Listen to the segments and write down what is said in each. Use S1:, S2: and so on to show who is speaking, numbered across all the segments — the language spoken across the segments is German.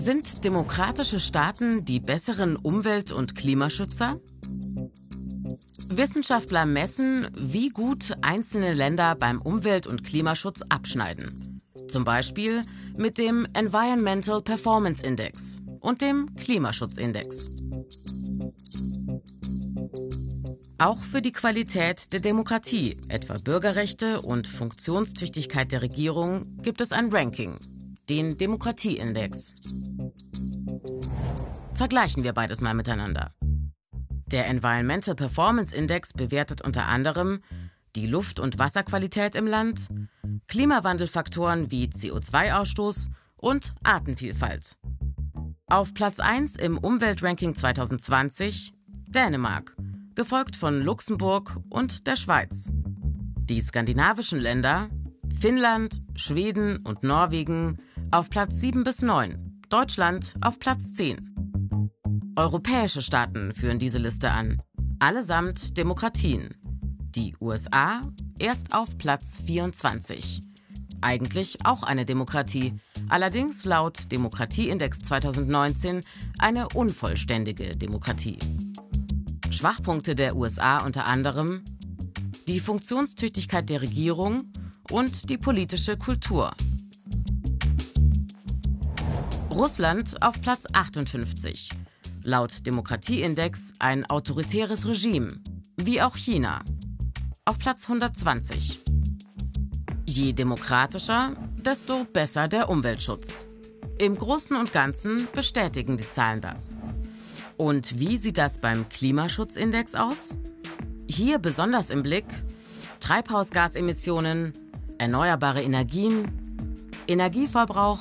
S1: Sind demokratische Staaten die besseren Umwelt- und Klimaschützer? Wissenschaftler messen, wie gut einzelne Länder beim Umwelt- und Klimaschutz abschneiden. Zum Beispiel mit dem Environmental Performance Index und dem Klimaschutzindex. Auch für die Qualität der Demokratie, etwa Bürgerrechte und Funktionstüchtigkeit der Regierung, gibt es ein Ranking, den Demokratieindex. Vergleichen wir beides mal miteinander. Der Environmental Performance Index bewertet unter anderem die Luft- und Wasserqualität im Land, Klimawandelfaktoren wie CO2-Ausstoß und Artenvielfalt. Auf Platz 1 im Umweltranking 2020 Dänemark gefolgt von Luxemburg und der Schweiz. Die skandinavischen Länder Finnland, Schweden und Norwegen auf Platz 7 bis 9, Deutschland auf Platz 10. Europäische Staaten führen diese Liste an, allesamt Demokratien. Die USA erst auf Platz 24. Eigentlich auch eine Demokratie, allerdings laut Demokratieindex 2019 eine unvollständige Demokratie. Schwachpunkte der USA unter anderem die Funktionstüchtigkeit der Regierung und die politische Kultur. Russland auf Platz 58. Laut Demokratieindex ein autoritäres Regime, wie auch China. Auf Platz 120. Je demokratischer, desto besser der Umweltschutz. Im Großen und Ganzen bestätigen die Zahlen das. Und wie sieht das beim Klimaschutzindex aus? Hier besonders im Blick Treibhausgasemissionen, erneuerbare Energien, Energieverbrauch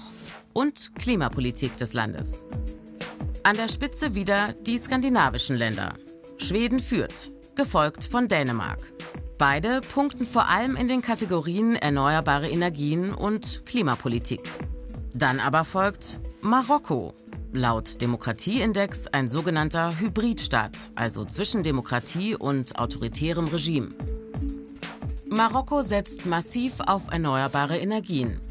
S1: und Klimapolitik des Landes. An der Spitze wieder die skandinavischen Länder. Schweden führt, gefolgt von Dänemark. Beide punkten vor allem in den Kategorien erneuerbare Energien und Klimapolitik. Dann aber folgt Marokko Laut Demokratieindex ein sogenannter Hybridstaat, also zwischen Demokratie und autoritärem Regime. Marokko setzt massiv auf erneuerbare Energien.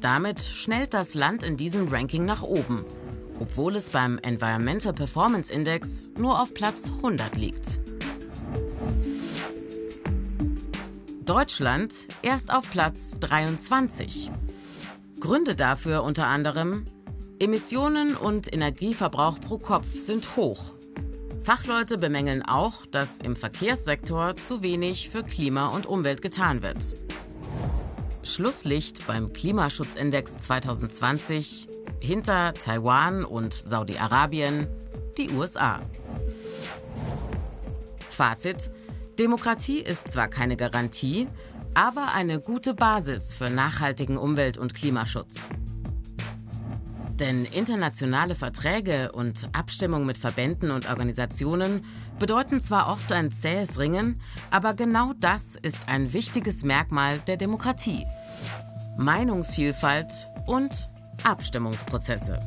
S1: Damit schnellt das Land in diesem Ranking nach oben, obwohl es beim Environmental Performance Index nur auf Platz 100 liegt. Deutschland erst auf Platz 23. Gründe dafür unter anderem Emissionen und Energieverbrauch pro Kopf sind hoch. Fachleute bemängeln auch, dass im Verkehrssektor zu wenig für Klima und Umwelt getan wird. Schlusslicht beim Klimaschutzindex 2020 hinter Taiwan und Saudi-Arabien die USA. Fazit. Demokratie ist zwar keine Garantie, aber eine gute Basis für nachhaltigen Umwelt- und Klimaschutz. Denn internationale Verträge und Abstimmung mit Verbänden und Organisationen bedeuten zwar oft ein zähes Ringen, aber genau das ist ein wichtiges Merkmal der Demokratie. Meinungsvielfalt und Abstimmungsprozesse.